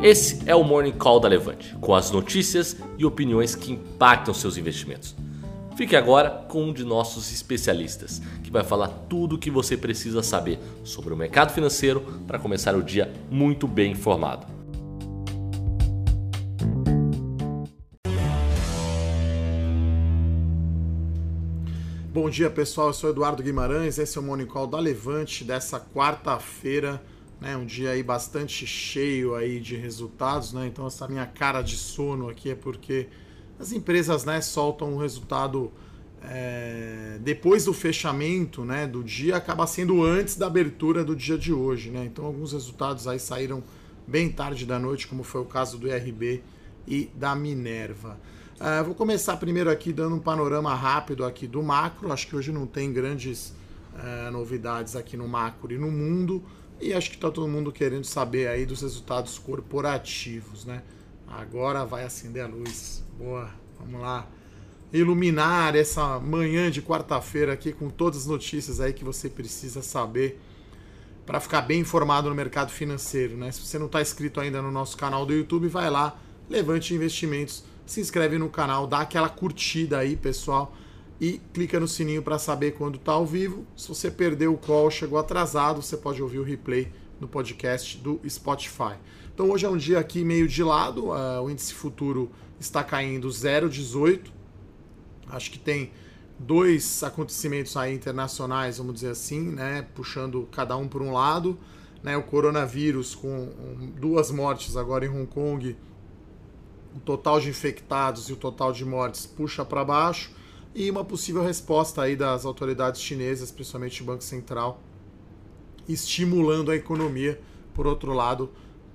Esse é o Morning Call da Levante, com as notícias e opiniões que impactam seus investimentos. Fique agora com um de nossos especialistas, que vai falar tudo o que você precisa saber sobre o mercado financeiro para começar o dia muito bem informado. Bom dia pessoal, eu sou Eduardo Guimarães, esse é o Morning Call da Levante dessa quarta-feira, né, um dia aí bastante cheio aí de resultados, né? Então essa minha cara de sono aqui é porque as empresas, né, soltam o resultado é, depois do fechamento, né, do dia, acaba sendo antes da abertura do dia de hoje, né? Então alguns resultados aí saíram bem tarde da noite, como foi o caso do IRB e da Minerva. Uh, vou começar primeiro aqui dando um panorama rápido aqui do macro. Acho que hoje não tem grandes uh, novidades aqui no macro e no mundo. E acho que está todo mundo querendo saber aí dos resultados corporativos, né? Agora vai acender a luz. Boa, vamos lá. Iluminar essa manhã de quarta-feira aqui com todas as notícias aí que você precisa saber para ficar bem informado no mercado financeiro, né? Se você não está inscrito ainda no nosso canal do YouTube, vai lá, Levante Investimentos, se inscreve no canal, dá aquela curtida aí, pessoal e clica no sininho para saber quando está ao vivo. Se você perdeu o call, chegou atrasado, você pode ouvir o replay no podcast do Spotify. Então hoje é um dia aqui meio de lado, uh, o índice futuro está caindo 0,18. Acho que tem dois acontecimentos aí internacionais, vamos dizer assim, né, puxando cada um por um lado, né, o coronavírus com duas mortes agora em Hong Kong, o total de infectados e o total de mortes puxa para baixo e uma possível resposta aí das autoridades chinesas, principalmente o Banco Central, estimulando a economia. Por outro lado,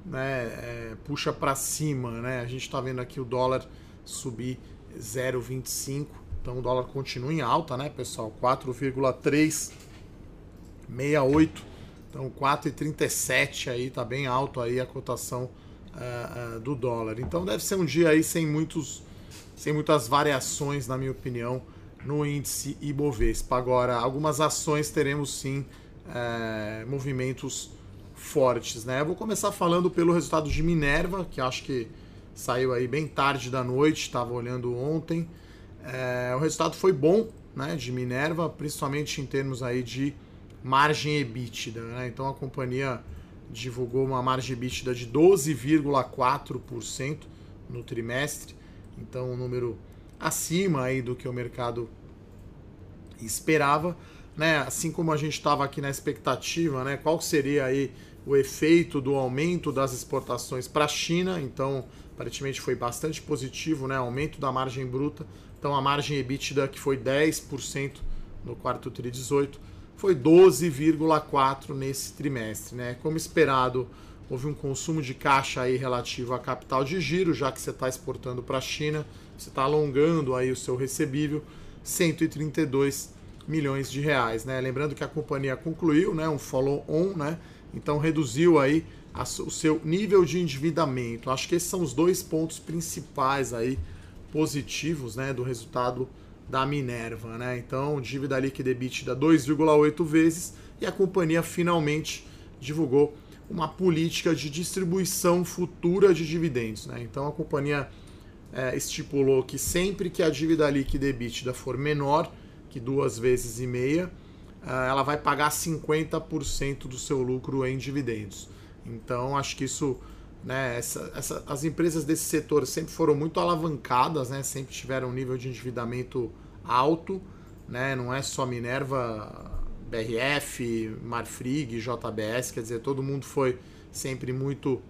né, é, puxa para cima, né? A gente está vendo aqui o dólar subir 0,25, então o dólar continua em alta, né, pessoal? 4,368, então 4,37 aí tá bem alto aí a cotação uh, uh, do dólar. Então deve ser um dia aí sem muitos sem muitas variações, na minha opinião, no índice Ibovespa. Agora, algumas ações teremos sim é, movimentos fortes. Né? Eu vou começar falando pelo resultado de Minerva, que acho que saiu aí bem tarde da noite, estava olhando ontem. É, o resultado foi bom né, de Minerva, principalmente em termos aí de margem EBITDA. Né? Então a companhia divulgou uma margem EBITDA de 12,4% no trimestre, então um número acima aí do que o mercado esperava, né? Assim como a gente estava aqui na expectativa, né? Qual seria aí o efeito do aumento das exportações para a China? Então, aparentemente foi bastante positivo, né? Aumento da margem bruta. Então, a margem EBITDA que foi 10% no quarto tri 18 foi 12,4 nesse trimestre, né? Como esperado, houve um consumo de caixa aí relativo a capital de giro, já que você está exportando para a China você está alongando aí o seu recebível, 132 milhões de reais, né? Lembrando que a companhia concluiu, né, um follow-on, né? Então reduziu aí a, o seu nível de endividamento. Acho que esses são os dois pontos principais aí positivos, né, do resultado da Minerva, né? Então, dívida líquida EBITDA 2,8 vezes e a companhia finalmente divulgou uma política de distribuição futura de dividendos, né? Então a companhia é, estipulou que sempre que a dívida líquida EBITDA for menor que duas vezes e meia, é, ela vai pagar 50% do seu lucro em dividendos. Então, acho que isso, né, essa, essa, as empresas desse setor sempre foram muito alavancadas, né, sempre tiveram um nível de endividamento alto, né, não é só Minerva, BRF, Marfrig, JBS, quer dizer, todo mundo foi sempre muito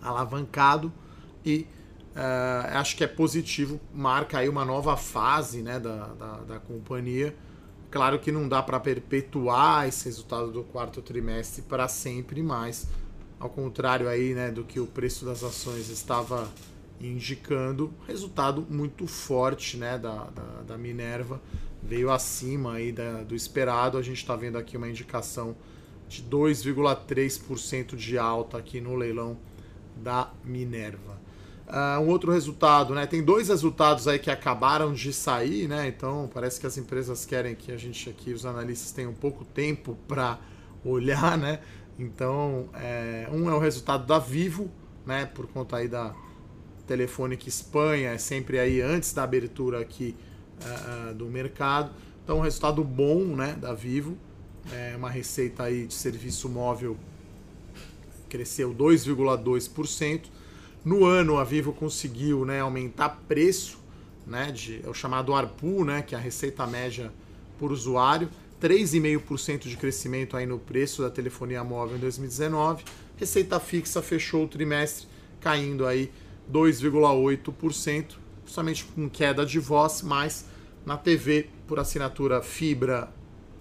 alavancado e Uh, acho que é positivo, marca aí uma nova fase né, da, da, da companhia. Claro que não dá para perpetuar esse resultado do quarto trimestre para sempre mais, ao contrário aí né, do que o preço das ações estava indicando, resultado muito forte né, da, da, da Minerva, veio acima aí da, do esperado. A gente está vendo aqui uma indicação de 2,3% de alta aqui no leilão da Minerva. Uh, um outro resultado, né? Tem dois resultados aí que acabaram de sair, né? Então parece que as empresas querem que a gente aqui, os analistas, tenham pouco tempo para olhar, né? Então, é, um é o resultado da Vivo, né? Por conta aí da Telefônica Espanha, é sempre aí antes da abertura aqui uh, do mercado. Então, um resultado bom, né, da Vivo. É uma receita aí de serviço móvel cresceu 2,2%. No ano, a Vivo conseguiu né, aumentar preço, né, de, é o chamado ARPU, né, que é a receita média por usuário, 3,5% de crescimento aí no preço da telefonia móvel em 2019. Receita fixa fechou o trimestre caindo aí 2,8%, principalmente com queda de voz, mas na TV por assinatura fibra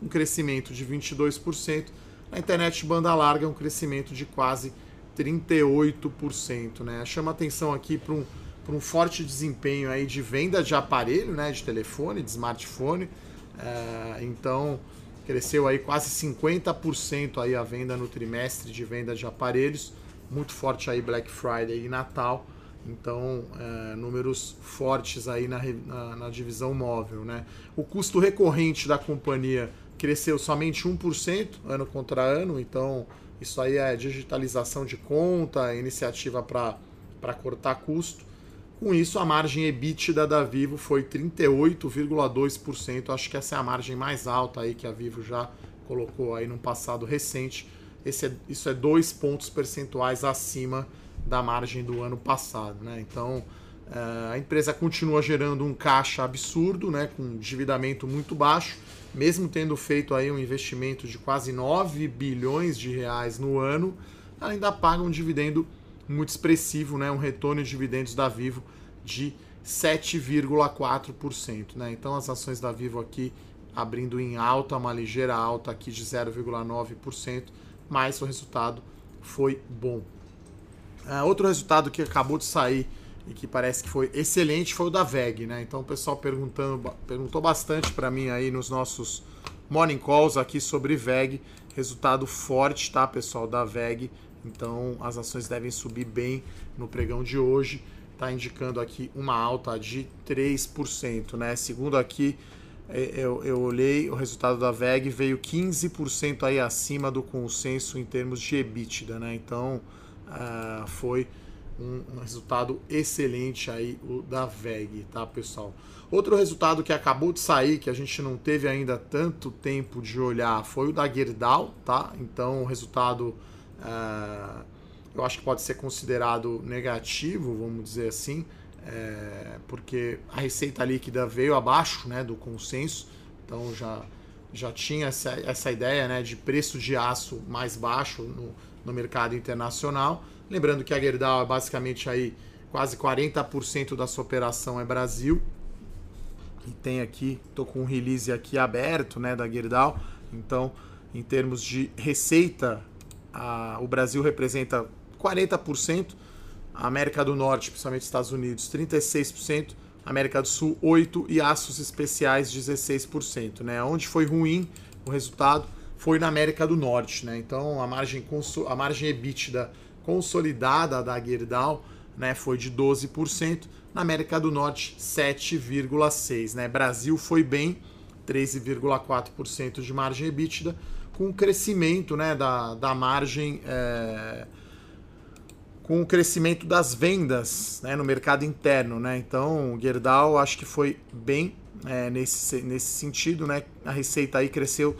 um crescimento de 22%, na internet banda larga um crescimento de quase 38%, né? Chama atenção aqui para um, um forte desempenho aí de venda de aparelho, né, de telefone, de smartphone. É, então cresceu aí quase 50% aí a venda no trimestre de venda de aparelhos, muito forte aí Black Friday e Natal. Então, é, números fortes aí na, na, na, divisão móvel. Né? O custo recorrente da companhia cresceu somente 1% ano contra ano, então isso aí é digitalização de conta, iniciativa para cortar custo. Com isso, a margem EBITDA da Vivo foi 38,2%. Acho que essa é a margem mais alta aí que a Vivo já colocou aí no passado recente. Esse é, isso é dois pontos percentuais acima da margem do ano passado. Né? Então, eh, a empresa continua gerando um caixa absurdo, né? com endividamento muito baixo, mesmo tendo feito aí um investimento de quase 9 bilhões de reais no ano, ainda paga um dividendo muito expressivo, né? um retorno de dividendos da Vivo de 7,4%. Né? Então as ações da Vivo aqui abrindo em alta, uma ligeira alta aqui de 0,9%, mas o resultado foi bom. Uh, outro resultado que acabou de sair e que parece que foi excelente foi o da VEG, né? Então o pessoal perguntando, perguntou bastante para mim aí nos nossos morning calls aqui sobre VEG, resultado forte, tá, pessoal, da VEG. Então as ações devem subir bem no pregão de hoje. Tá indicando aqui uma alta de 3%, né? Segundo aqui é, eu, eu olhei o resultado da VEG veio 15% aí acima do consenso em termos de EBITDA, né? Então uh, foi um, um, resultado excelente aí o da VEG, tá, pessoal? Outro resultado que acabou de sair, que a gente não teve ainda tanto tempo de olhar, foi o da Gerdau, tá? Então, o resultado uh, eu acho que pode ser considerado negativo, vamos dizer assim, é, porque a receita líquida veio abaixo né, do consenso, então já, já tinha essa, essa ideia né, de preço de aço mais baixo no, no mercado internacional. Lembrando que a Gerdau é basicamente aí quase 40% da sua operação é Brasil. E tem aqui, estou com um release aqui aberto né, da Gerdau. Então, em termos de receita, a, o Brasil representa 40%, a América do Norte, principalmente Estados Unidos, 36%, América do Sul 8% e aços especiais 16%. Né? Onde foi ruim o resultado foi na América do Norte, né? Então a margem, a margem EBITDA consolidada da Gerdau né, foi de 12%, na América do Norte 7,6%. Né? Brasil foi bem, 13,4% de margem EBITDA, com o crescimento né, da, da margem. É, com o crescimento das vendas né, no mercado interno. Né? Então, o Gerdau acho que foi bem é, nesse, nesse sentido. Né? A receita aí cresceu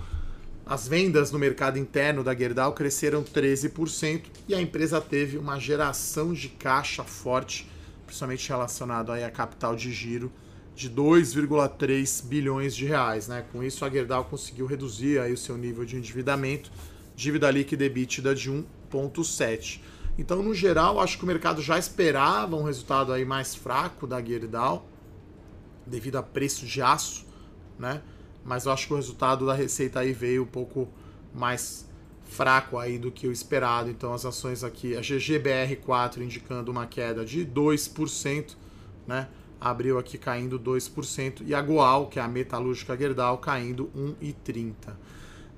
as vendas no mercado interno da Gerdau cresceram 13% e a empresa teve uma geração de caixa forte, principalmente relacionado aí a capital de giro de 2,3 bilhões de reais. Né? Com isso, a Gerdau conseguiu reduzir aí o seu nível de endividamento, dívida líquida EBITDA de 1,7. Então, no geral, acho que o mercado já esperava um resultado aí mais fraco da Gerdau, devido a preço de aço, né? Mas eu acho que o resultado da receita aí veio um pouco mais fraco aí do que o esperado. Então as ações aqui, a GGBR4 indicando uma queda de 2%, né? Abriu aqui caindo 2%, e a Goal, que é a metalúrgica Gerdau, caindo 1,30%. Uh,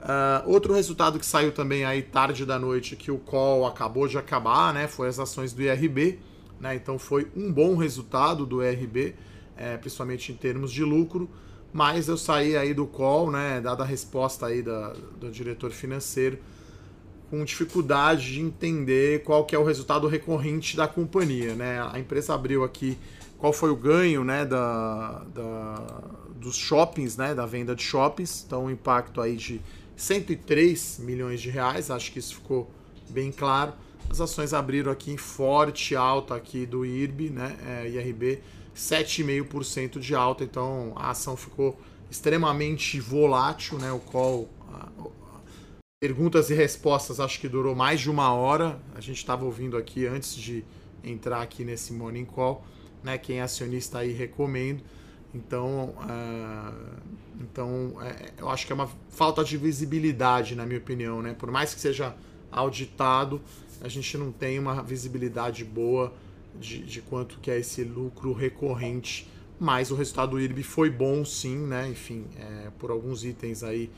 ah, outro resultado que saiu também aí tarde da noite, que o call acabou de acabar, né? Foi as ações do IRB, né? Então foi um bom resultado do IRB, é, principalmente em termos de lucro mas eu saí aí do call, né, dada a resposta aí da, do diretor financeiro, com dificuldade de entender qual que é o resultado recorrente da companhia. Né? A empresa abriu aqui qual foi o ganho né, da, da, dos shoppings, né, da venda de shoppings. Então, um impacto aí de 103 milhões de reais, acho que isso ficou bem claro. As ações abriram aqui em forte alta aqui do IRB, né, é, IRB, 7,5% de alta, então a ação ficou extremamente volátil, né, o call perguntas e respostas acho que durou mais de uma hora. A gente estava ouvindo aqui antes de entrar aqui nesse morning call, né? Quem é acionista aí recomendo. Então, uh, então é, eu acho que é uma falta de visibilidade, na minha opinião, né? Por mais que seja auditado, a gente não tem uma visibilidade boa de, de quanto que é esse lucro recorrente. Mas o resultado do IRB foi bom, sim, né? Enfim, é, por alguns itens aí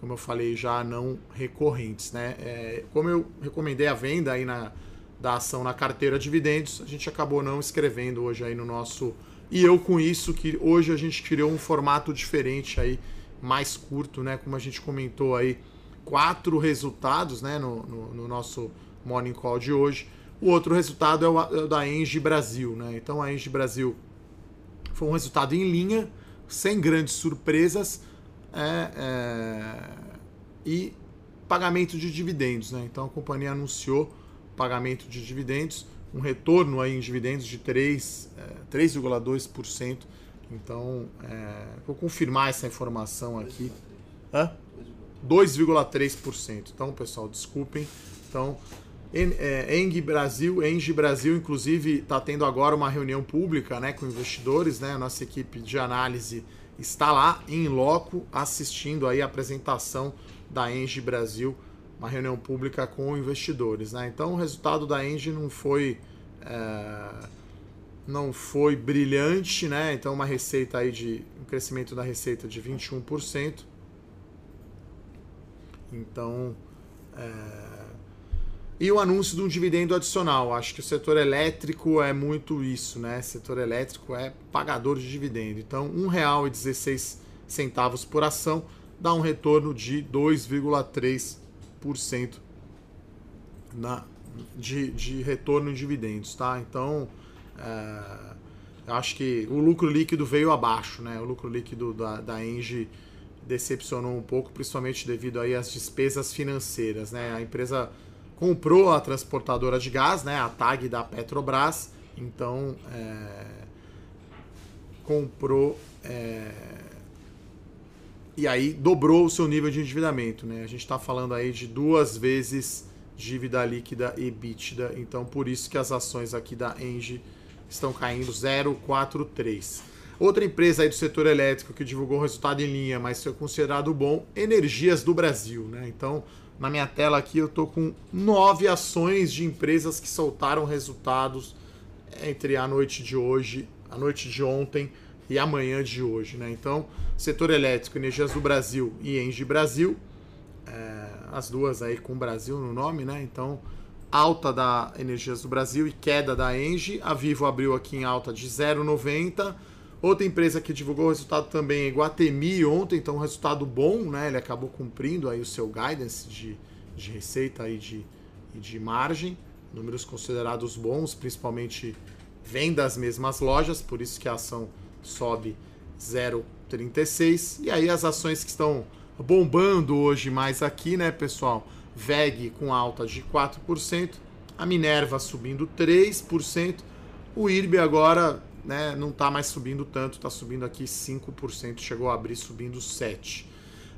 como eu falei, já não recorrentes. Né? É, como eu recomendei a venda aí na, da ação na carteira dividendos, a gente acabou não escrevendo hoje aí no nosso. E eu com isso, que hoje a gente criou um formato diferente aí, mais curto, né? Como a gente comentou aí, quatro resultados né? no, no, no nosso Morning Call de hoje. O outro resultado é o, é o da Engie Brasil, né? Então a Engie Brasil foi um resultado em linha, sem grandes surpresas é, é, e pagamento de dividendos. Né? Então a companhia anunciou pagamento de dividendos, um retorno aí em dividendos de 3,2%. É, então, é, vou confirmar essa informação aqui. 2,3%. Então, pessoal, desculpem. Então, é, Eng Brasil, Engie Brasil, inclusive, está tendo agora uma reunião pública né, com investidores. Né? A nossa equipe de análise está lá em loco assistindo aí a apresentação da Engie Brasil, uma reunião pública com investidores. Né? Então o resultado da Engie não foi é, não foi brilhante, né? Então uma receita aí de um crescimento da receita de 21%. Então é, e o anúncio de um dividendo adicional. Acho que o setor elétrico é muito isso, né? O setor elétrico é pagador de dividendo. Então, R$ 1,16 por ação dá um retorno de 2,3% na, de, de retorno em dividendos, tá? Então, é, acho que o lucro líquido veio abaixo, né? O lucro líquido da, da Engie decepcionou um pouco, principalmente devido aí às despesas financeiras, né? A empresa comprou a transportadora de gás, né, a TAG da Petrobras, então é, comprou é, e aí dobrou o seu nível de endividamento, né? A gente está falando aí de duas vezes dívida líquida e EBITDA, então por isso que as ações aqui da Engie estão caindo 0,43. Outra empresa aí do setor elétrico que divulgou resultado em linha, mas foi considerado bom, Energias do Brasil, né? Então na minha tela aqui eu tô com nove ações de empresas que soltaram resultados entre a noite de hoje, a noite de ontem e amanhã de hoje, né? Então, setor elétrico, Energias do Brasil e Engie Brasil, é, as duas aí com Brasil no nome, né? Então, alta da Energias do Brasil e queda da Engie. A Vivo abriu aqui em alta de 0,90 Outra empresa que divulgou o resultado também é Guatemi ontem, então um resultado bom, né? Ele acabou cumprindo aí o seu guidance de, de receita e de, e de margem, números considerados bons, principalmente vem das mesmas lojas, por isso que a ação sobe 0,36. E aí as ações que estão bombando hoje mais aqui, né, pessoal? VEG com alta de 4%, a Minerva subindo 3%, o IRB agora né, não está mais subindo tanto, está subindo aqui 5%, chegou a abrir subindo 7%.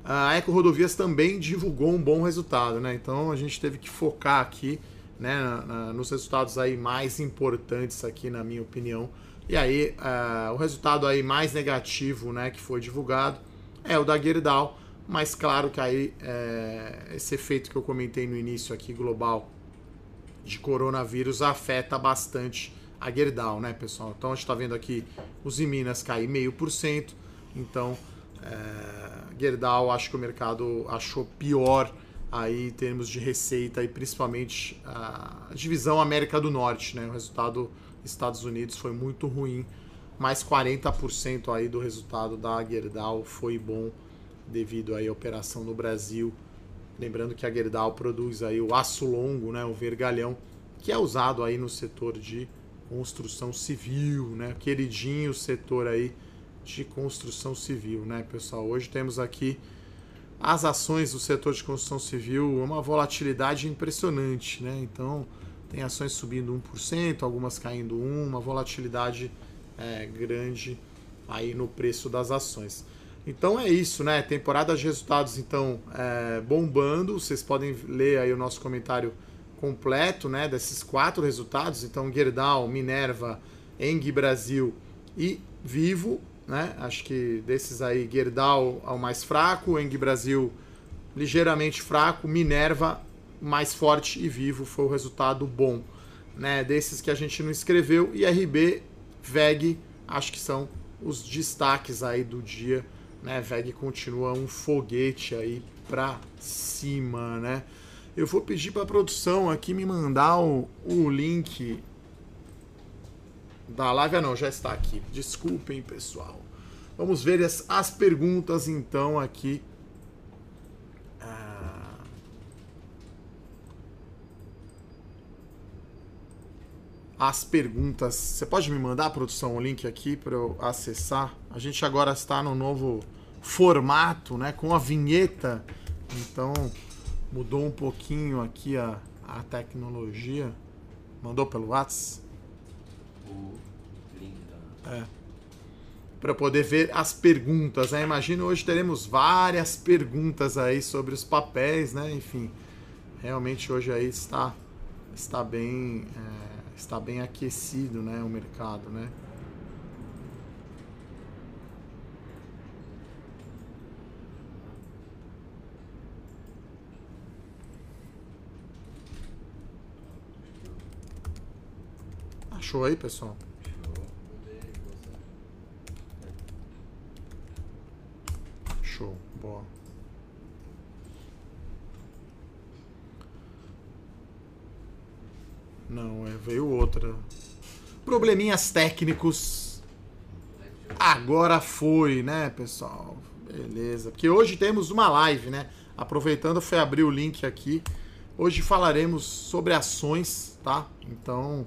A Eco Rodovias também divulgou um bom resultado, né? Então a gente teve que focar aqui né, na, na, nos resultados aí mais importantes aqui, na minha opinião. E aí uh, o resultado aí mais negativo, né, que foi divulgado é o da Gerdau, mas claro que aí é, esse efeito que eu comentei no início aqui global de coronavírus afeta bastante a Gerdau, né, pessoal? Então a gente está vendo aqui os Minas cair meio por cento. Então, é, Gerdau, acho que o mercado achou pior aí em termos de receita e principalmente a divisão América do Norte, né? O resultado Estados Unidos foi muito ruim, mas 40% aí do resultado da Gerdau foi bom devido aí à operação no Brasil Lembrando que a Gerdau produz aí o aço longo, né, o vergalhão, que é usado aí no setor de construção civil, né? Queridinho setor aí de construção civil, né, pessoal? Hoje temos aqui as ações do setor de construção civil, uma volatilidade impressionante, né? Então, tem ações subindo 1%, algumas caindo 1%, uma volatilidade é, grande aí no preço das ações. Então é isso, né? Temporada de resultados, então, é, bombando. Vocês podem ler aí o nosso comentário completo, né? Desses quatro resultados. Então, Gerdau, Minerva, Eng Brasil e Vivo, né? Acho que desses aí, Gerdau é o mais fraco, Eng Brasil ligeiramente fraco, Minerva mais forte e Vivo foi o resultado bom, né? Desses que a gente não escreveu, e RB, VEG, acho que são os destaques aí do dia né? VEG continua um foguete aí pra cima, né? Eu vou pedir para a produção aqui me mandar o, o link da live. Ah, não, já está aqui. Desculpem, pessoal. Vamos ver as, as perguntas então aqui. Ah... As perguntas. Você pode me mandar, produção, o link aqui para eu acessar? A gente agora está no novo formato, né, com a vinheta. Então mudou um pouquinho aqui a, a tecnologia. Mandou pelo WhatsApp? O link da... É. Para poder ver as perguntas, né? Imagino hoje teremos várias perguntas aí sobre os papéis, né? Enfim, realmente hoje aí está está bem é, está bem aquecido, né? O mercado, né? Achou aí, pessoal? Show, boa. Não, é, veio outra. Probleminhas técnicos. Agora foi, né, pessoal? Beleza. Porque hoje temos uma live, né? Aproveitando, foi abrir o link aqui. Hoje falaremos sobre ações, tá? Então,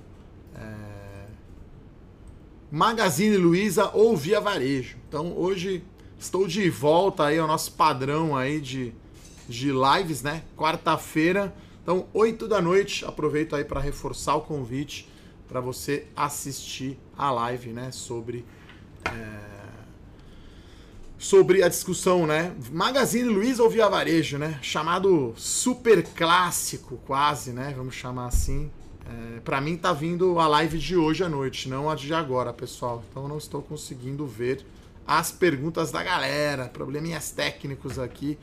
é... Magazine Luiza ou via varejo. Então hoje estou de volta aí ao nosso padrão aí de, de lives, né? Quarta-feira, então 8 da noite. Aproveito aí para reforçar o convite para você assistir a live, né? Sobre é... sobre a discussão, né? Magazine Luiza ou via varejo, né? Chamado super clássico, quase, né? Vamos chamar assim é, para mim tá vindo a live de hoje à noite, não a de agora, pessoal. Então não estou conseguindo ver as perguntas da galera, probleminhas técnicos aqui.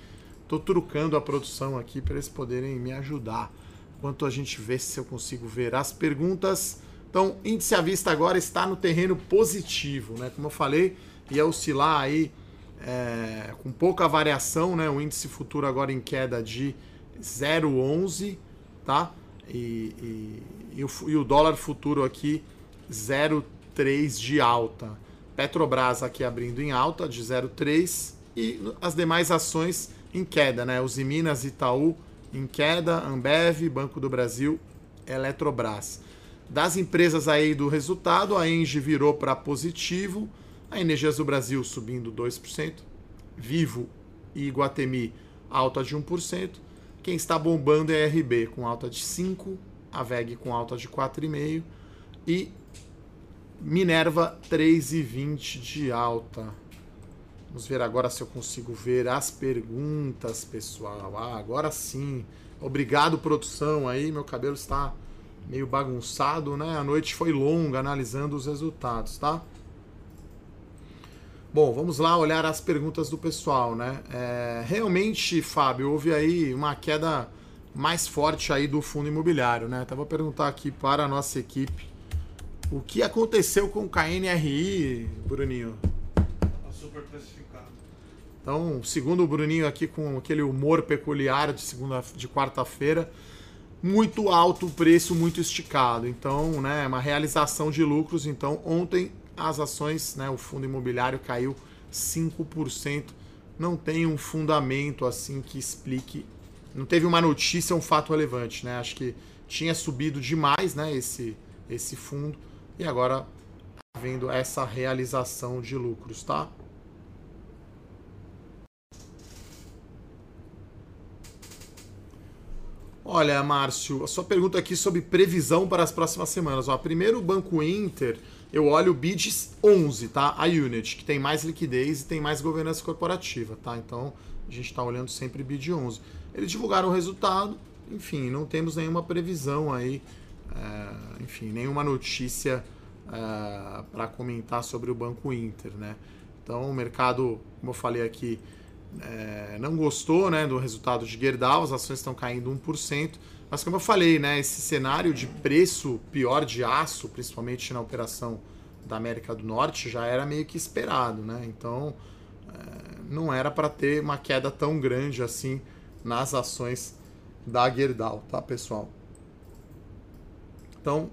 Tô trucando a produção aqui para eles poderem me ajudar. Enquanto a gente vê se eu consigo ver as perguntas. Então, índice à vista agora está no terreno positivo, né? Como eu falei, ia oscilar aí é, com pouca variação, né? O índice futuro agora em queda de 0,11, tá? E, e, e, o, e o dólar futuro aqui 0,3 de alta. Petrobras aqui abrindo em alta de 0,3 e as demais ações em queda, né? Os Minas Itaú em queda, Ambev, Banco do Brasil, Eletrobras. Das empresas aí do resultado, a Engie virou para positivo, a Energias do Brasil subindo 2%, Vivo e Iguatemi alta de 1%, quem está bombando é a RB com alta de 5, a VEG com alta de 4,5 e Minerva 3,20 de alta. Vamos ver agora se eu consigo ver as perguntas, pessoal. Ah, agora sim. Obrigado, produção. Aí meu cabelo está meio bagunçado, né? A noite foi longa analisando os resultados, tá? Bom, vamos lá olhar as perguntas do pessoal, né? É, realmente, Fábio, houve aí uma queda mais forte aí do fundo imobiliário, né? Então vou perguntar aqui para a nossa equipe o que aconteceu com o KNRI, Bruninho? Tá super precificado. Então, segundo o Bruninho aqui com aquele humor peculiar de segunda, de quarta-feira, muito alto o preço, muito esticado. Então, né, uma realização de lucros. Então, ontem as ações, né, o fundo imobiliário caiu 5%. Não tem um fundamento assim que explique não teve uma notícia, um fato relevante, né? Acho que tinha subido demais, né, esse, esse fundo, e agora vendo essa realização de lucros, tá? Olha, Márcio, a sua pergunta aqui sobre previsão para as próximas semanas. Ó, primeiro, o Banco Inter, eu olho o BIDS 11, tá? A Unit, que tem mais liquidez e tem mais governança corporativa, tá? Então, a gente está olhando sempre BID 11. Eles divulgaram o resultado, enfim, não temos nenhuma previsão aí, é, enfim, nenhuma notícia é, para comentar sobre o Banco Inter, né? Então, o mercado, como eu falei aqui, é, não gostou né, do resultado de Gerdau, as ações estão caindo 1%, mas como eu falei, né, esse cenário de preço pior de aço, principalmente na operação da América do Norte, já era meio que esperado, né? Então é, não era para ter uma queda tão grande assim nas ações da Gerdau, tá, pessoal? Então,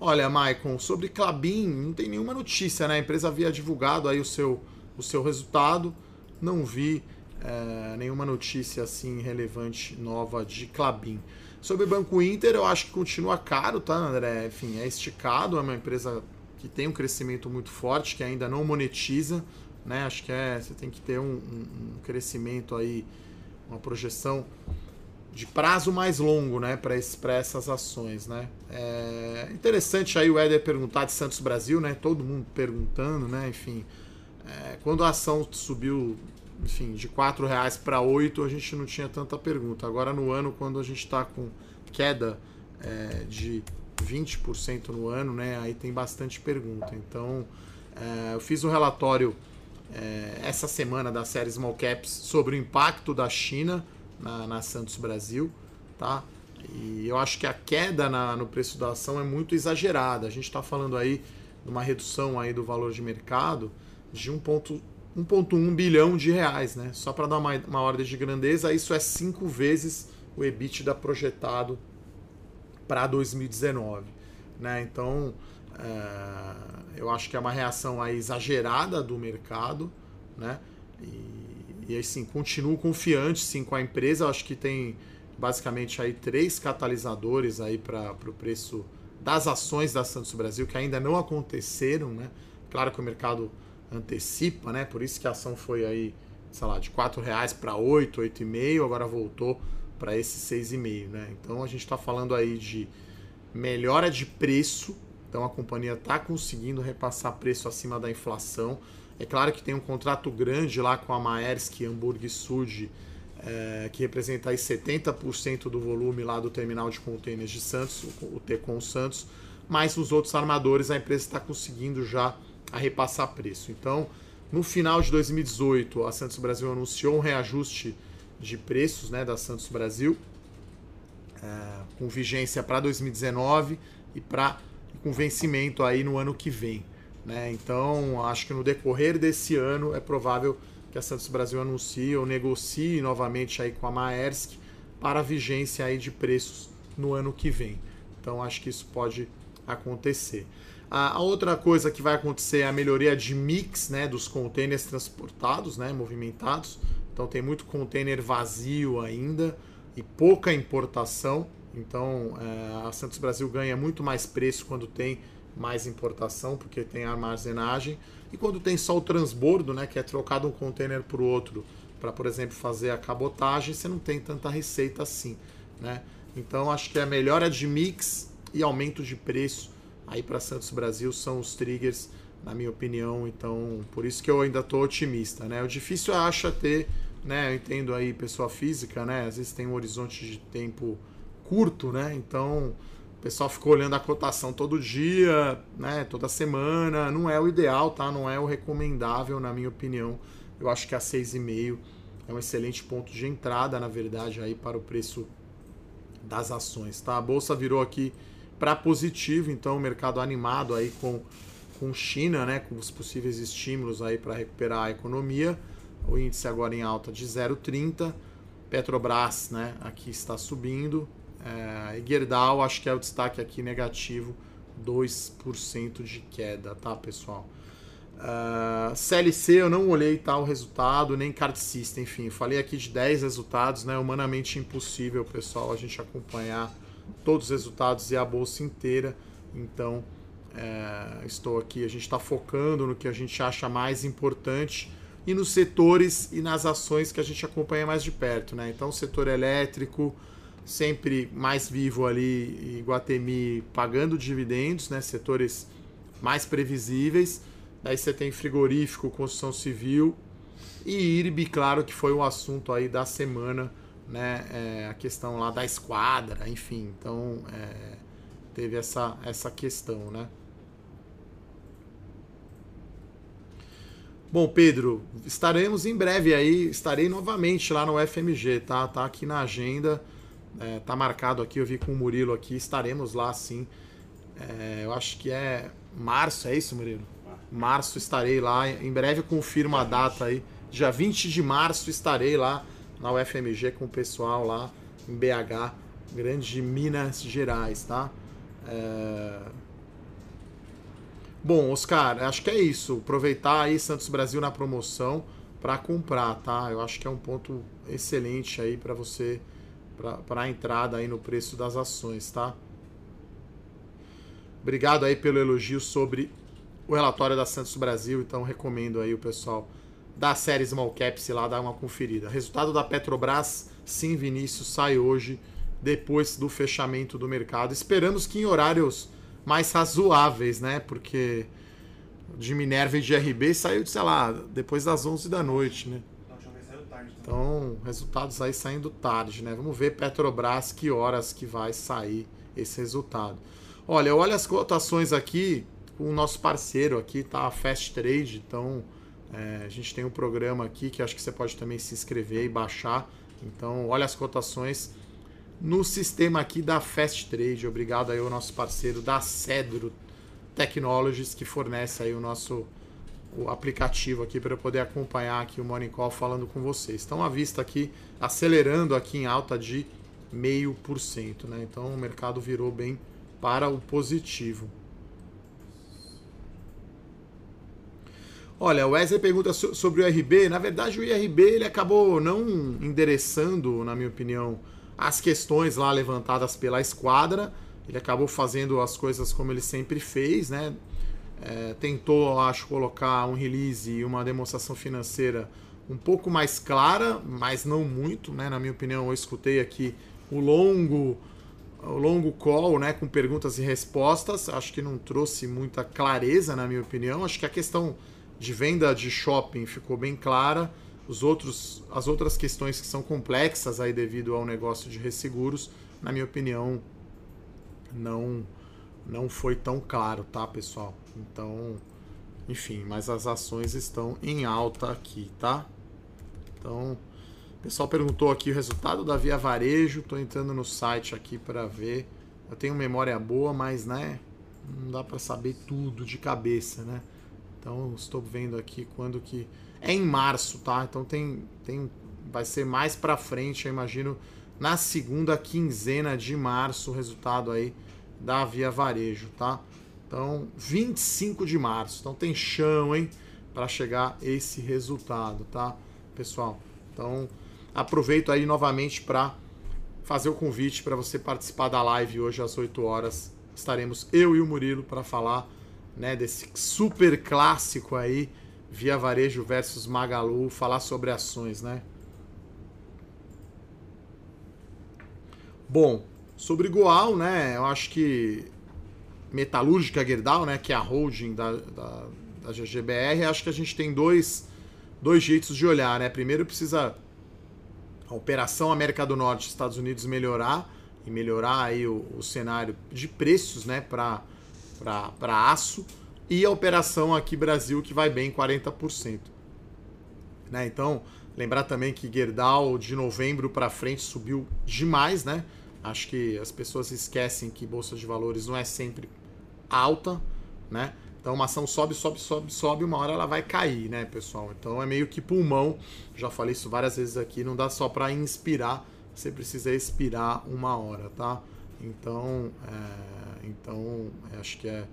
olha, Maicon, sobre Clabin, não tem nenhuma notícia, né? A empresa havia divulgado aí o seu, o seu resultado não vi é, nenhuma notícia assim relevante nova de Clabin. Sobre o Banco Inter, eu acho que continua caro, tá, André? Enfim, é esticado, é uma empresa que tem um crescimento muito forte, que ainda não monetiza, né? Acho que é, você tem que ter um, um, um crescimento aí, uma projeção de prazo mais longo, né, para essas ações, né? É interessante aí o Éder perguntar de Santos Brasil, né? Todo mundo perguntando, né? Enfim, é, quando a ação subiu, enfim, de R$ reais para 8, a gente não tinha tanta pergunta. Agora no ano, quando a gente está com queda é, de 20% no ano, né, aí tem bastante pergunta. Então, é, eu fiz um relatório é, essa semana da série Small Caps sobre o impacto da China na, na Santos Brasil, tá? E eu acho que a queda na, no preço da ação é muito exagerada. A gente está falando aí de uma redução aí do valor de mercado de 1,1 bilhão de reais, né? Só para dar uma, uma ordem de grandeza, isso é cinco vezes o EBITDA projetado para 2019, né? Então, é, eu acho que é uma reação aí exagerada do mercado, né? E, e assim, continuo confiante sim com a empresa. Eu acho que tem basicamente aí três catalisadores aí para o preço das ações da Santos Brasil que ainda não aconteceram, né? Claro que o mercado antecipa, né? Por isso que a ação foi aí, sei lá, de R$ reais para 8, 8,5, agora voltou para esse 6,5, né? Então a gente está falando aí de melhora de preço. Então a companhia está conseguindo repassar preço acima da inflação. É claro que tem um contrato grande lá com a Maersk Hamburg Sud, é, que representa aí 70% do volume lá do terminal de contêineres de Santos, o Tecon Santos, mas os outros armadores a empresa está conseguindo já a repassar preço. Então, no final de 2018, a Santos Brasil anunciou um reajuste de preços né, da Santos Brasil, é, com vigência para 2019 e para com vencimento aí no ano que vem. Né? Então, acho que no decorrer desse ano é provável que a Santos Brasil anuncie ou negocie novamente aí com a Maersk para a vigência aí de preços no ano que vem. Então, acho que isso pode acontecer. A, outra coisa que vai acontecer é a melhoria de mix né, dos containers transportados, né, movimentados. Então tem muito container vazio ainda e pouca importação. Então é, a Santos Brasil ganha muito mais preço quando tem mais importação, porque tem armazenagem. E quando tem só o transbordo, né, que é trocado um container para o outro, para, por exemplo, fazer a cabotagem, você não tem tanta receita assim. Né? Então acho que a melhora de mix e aumento de preço aí para Santos Brasil são os triggers, na minha opinião. Então, por isso que eu ainda estou otimista, né? O difícil é acha ter, né? Eu entendo aí pessoa física, né? Às vezes tem um horizonte de tempo curto, né? Então, o pessoal ficou olhando a cotação todo dia, né? Toda semana. Não é o ideal, tá? Não é o recomendável, na minha opinião. Eu acho que a 6,5 é um excelente ponto de entrada, na verdade, aí para o preço das ações, tá? A bolsa virou aqui para positivo, então o mercado animado aí com, com China, né, com os possíveis estímulos aí para recuperar a economia. O índice agora em alta de 0,30. Petrobras, né, aqui está subindo. É, e Gerdau, acho que é o destaque aqui negativo, 2% de queda, tá, pessoal? Uh, CLC eu não olhei tal resultado, nem Card System, enfim, falei aqui de 10 resultados, né? Humanamente impossível, pessoal, a gente acompanhar todos os resultados e a bolsa inteira. Então, é, estou aqui, a gente está focando no que a gente acha mais importante e nos setores e nas ações que a gente acompanha mais de perto, né? Então, setor elétrico sempre mais vivo ali, Iguatemi pagando dividendos, né? Setores mais previsíveis Daí você tem frigorífico, construção civil e IRB, claro que foi o assunto aí da semana, né? É, a questão lá da esquadra, enfim. Então é, teve essa, essa questão, né? Bom, Pedro, estaremos em breve aí, estarei novamente lá no FMG, tá? Tá aqui na agenda, é, tá marcado aqui, eu vi com o Murilo aqui, estaremos lá sim. É, eu acho que é março, é isso, Murilo? março estarei lá. Em breve confirmo a data aí. Dia 20 de março estarei lá na UFMG com o pessoal lá em BH, Grande Minas Gerais, tá? É... Bom, Oscar, acho que é isso. Aproveitar aí Santos Brasil na promoção para comprar, tá? Eu acho que é um ponto excelente aí para você para a entrada aí no preço das ações, tá? Obrigado aí pelo elogio sobre o relatório da Santos Brasil, então recomendo aí o pessoal da série Small Caps lá dar uma conferida. Resultado da Petrobras, sim, Vinícius, sai hoje, depois do fechamento do mercado. Esperamos que em horários mais razoáveis, né? Porque de Minerva e de RB saiu, sei lá, depois das 11 da noite, né? Então, resultados aí saindo tarde, né? Vamos ver Petrobras que horas que vai sair esse resultado. Olha, olha as cotações aqui o nosso parceiro aqui, tá? A Fast Trade. Então, é, a gente tem um programa aqui que acho que você pode também se inscrever e baixar. Então, olha as cotações no sistema aqui da Fast Trade. Obrigado aí ao nosso parceiro da Cedro Technologies que fornece aí o nosso o aplicativo aqui para eu poder acompanhar aqui o Morning Call falando com vocês. Estão à vista aqui, acelerando aqui em alta de meio por cento, né? Então o mercado virou bem para o positivo. Olha, o Wesley pergunta sobre o IRB. Na verdade, o IRB ele acabou não endereçando, na minha opinião, as questões lá levantadas pela esquadra. Ele acabou fazendo as coisas como ele sempre fez, né? É, tentou, acho, colocar um release e uma demonstração financeira um pouco mais clara, mas não muito, né? Na minha opinião, eu escutei aqui o longo o longo call, né, com perguntas e respostas. Acho que não trouxe muita clareza, na minha opinião. Acho que a questão de venda de shopping ficou bem clara. Os outros, as outras questões que são complexas aí devido ao negócio de resseguros, na minha opinião, não não foi tão claro, tá, pessoal? Então, enfim, mas as ações estão em alta aqui, tá? Então, o pessoal perguntou aqui o resultado da Via Varejo, tô entrando no site aqui para ver. Eu tenho memória boa, mas né, não dá para saber tudo de cabeça, né? Então estou vendo aqui quando que é em março, tá? Então tem tem vai ser mais para frente, eu imagino, na segunda quinzena de março o resultado aí da Via Varejo, tá? Então 25 de março. Então tem chão, hein, para chegar esse resultado, tá? Pessoal. Então aproveito aí novamente para fazer o convite para você participar da live hoje às 8 horas. Estaremos eu e o Murilo para falar né, desse super clássico aí, Via Varejo versus Magalu, falar sobre ações, né? Bom, sobre Goal, né, eu acho que Metalúrgica Gerdau, né, que é a holding da, da, da GGBR, acho que a gente tem dois, dois jeitos de olhar, né? Primeiro precisa a operação América do Norte Estados Unidos melhorar e melhorar aí o, o cenário de preços, né, para para aço e a operação aqui Brasil que vai bem 40%. Né? Então, lembrar também que Gerdau de novembro para frente subiu demais, né? Acho que as pessoas esquecem que bolsa de valores não é sempre alta, né? Então uma ação sobe, sobe, sobe, sobe, uma hora ela vai cair, né, pessoal? Então é meio que pulmão. Já falei isso várias vezes aqui, não dá só para inspirar, você precisa expirar uma hora, tá? Então, é, então acho que é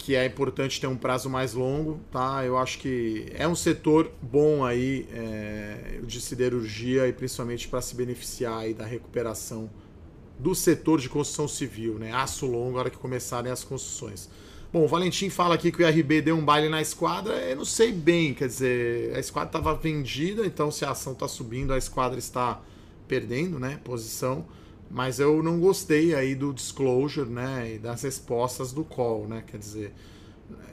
que é importante ter um prazo mais longo, tá? Eu acho que é um setor bom aí é, de siderurgia e principalmente para se beneficiar aí da recuperação do setor de construção civil, né? Aço longo, hora que começarem as construções. Bom, o Valentim fala aqui que o IRB deu um baile na esquadra. Eu não sei bem, quer dizer, a esquadra estava vendida, então se a ação está subindo, a esquadra está perdendo, né? Posição mas eu não gostei aí do disclosure, né, e das respostas do call, né? Quer dizer,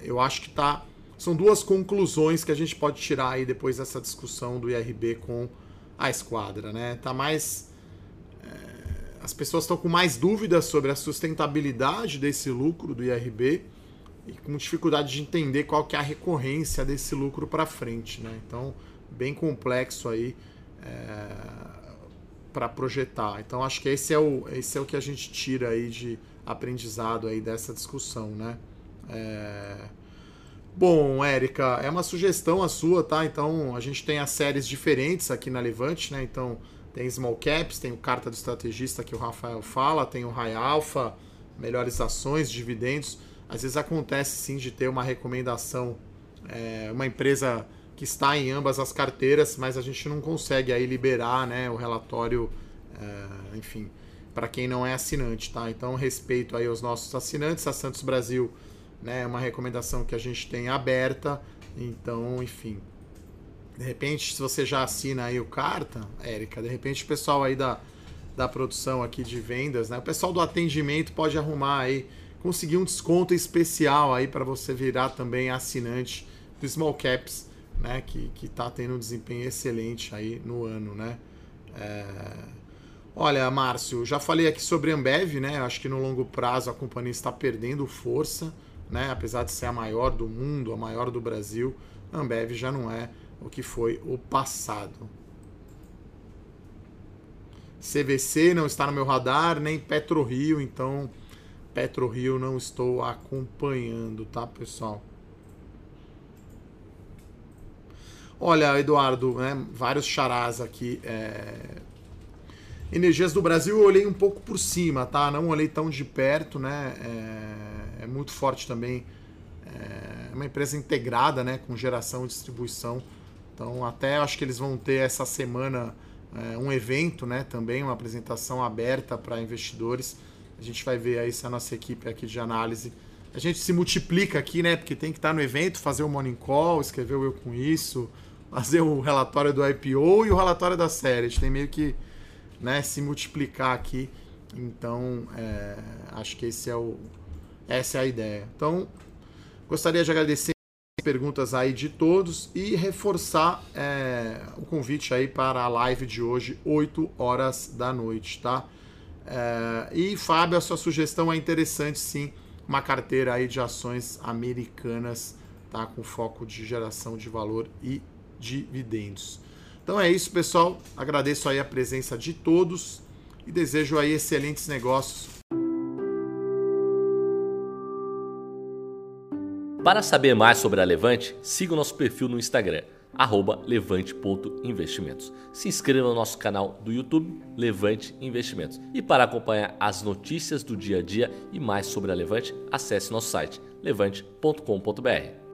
eu acho que tá são duas conclusões que a gente pode tirar aí depois dessa discussão do IRB com a esquadra, né? Tá mais é, as pessoas estão com mais dúvidas sobre a sustentabilidade desse lucro do IRB e com dificuldade de entender qual que é a recorrência desse lucro para frente, né? Então, bem complexo aí. É para projetar. Então acho que esse é o esse é o que a gente tira aí de aprendizado aí dessa discussão, né? É... Bom, Érica, é uma sugestão a sua, tá? Então a gente tem as séries diferentes aqui na Levante, né? Então tem Small Caps, tem o Carta do Estrategista que o Rafael fala, tem o High Alpha, melhores ações, dividendos. Às vezes acontece sim de ter uma recomendação, é, uma empresa que está em ambas as carteiras, mas a gente não consegue aí liberar né, o relatório, é, enfim, para quem não é assinante, tá? Então, respeito aí aos nossos assinantes, a Santos Brasil né, é uma recomendação que a gente tem aberta, então, enfim. De repente, se você já assina aí o carta, Érica, de repente o pessoal aí da, da produção aqui de vendas, né? O pessoal do atendimento pode arrumar aí, conseguir um desconto especial aí para você virar também assinante do Small Caps né, que está tendo um desempenho excelente aí no ano, né? É... Olha, Márcio, já falei aqui sobre a Ambev, né? Acho que no longo prazo a companhia está perdendo força, né? Apesar de ser a maior do mundo, a maior do Brasil, a Ambev já não é o que foi o passado. CVC não está no meu radar, nem PetroRio, então PetroRio não estou acompanhando, tá, pessoal? Olha, Eduardo, né, vários charás aqui. É... Energias do Brasil eu olhei um pouco por cima, tá? Não olhei tão de perto, né? É, é muito forte também. É uma empresa integrada, né? Com geração e distribuição. Então, até acho que eles vão ter essa semana é, um evento, né? Também uma apresentação aberta para investidores. A gente vai ver aí se a nossa equipe aqui de análise a gente se multiplica aqui, né? Porque tem que estar no evento, fazer o morning call, escrever o eu com isso, fazer o relatório do IPO e o relatório da série. A gente tem meio que né, se multiplicar aqui. Então, é, acho que esse é o, essa é a ideia. Então, gostaria de agradecer as perguntas aí de todos e reforçar é, o convite aí para a live de hoje, 8 horas da noite, tá? É, e Fábio, a sua sugestão é interessante sim, uma carteira aí de ações americanas, tá? Com foco de geração de valor e dividendos. Então é isso, pessoal. Agradeço aí a presença de todos e desejo aí excelentes negócios. Para saber mais sobre a Levante, siga o nosso perfil no Instagram, levante.investimentos. Se inscreva no nosso canal do YouTube, Levante Investimentos. E para acompanhar as notícias do dia a dia e mais sobre a Levante, acesse nosso site levante.com.br.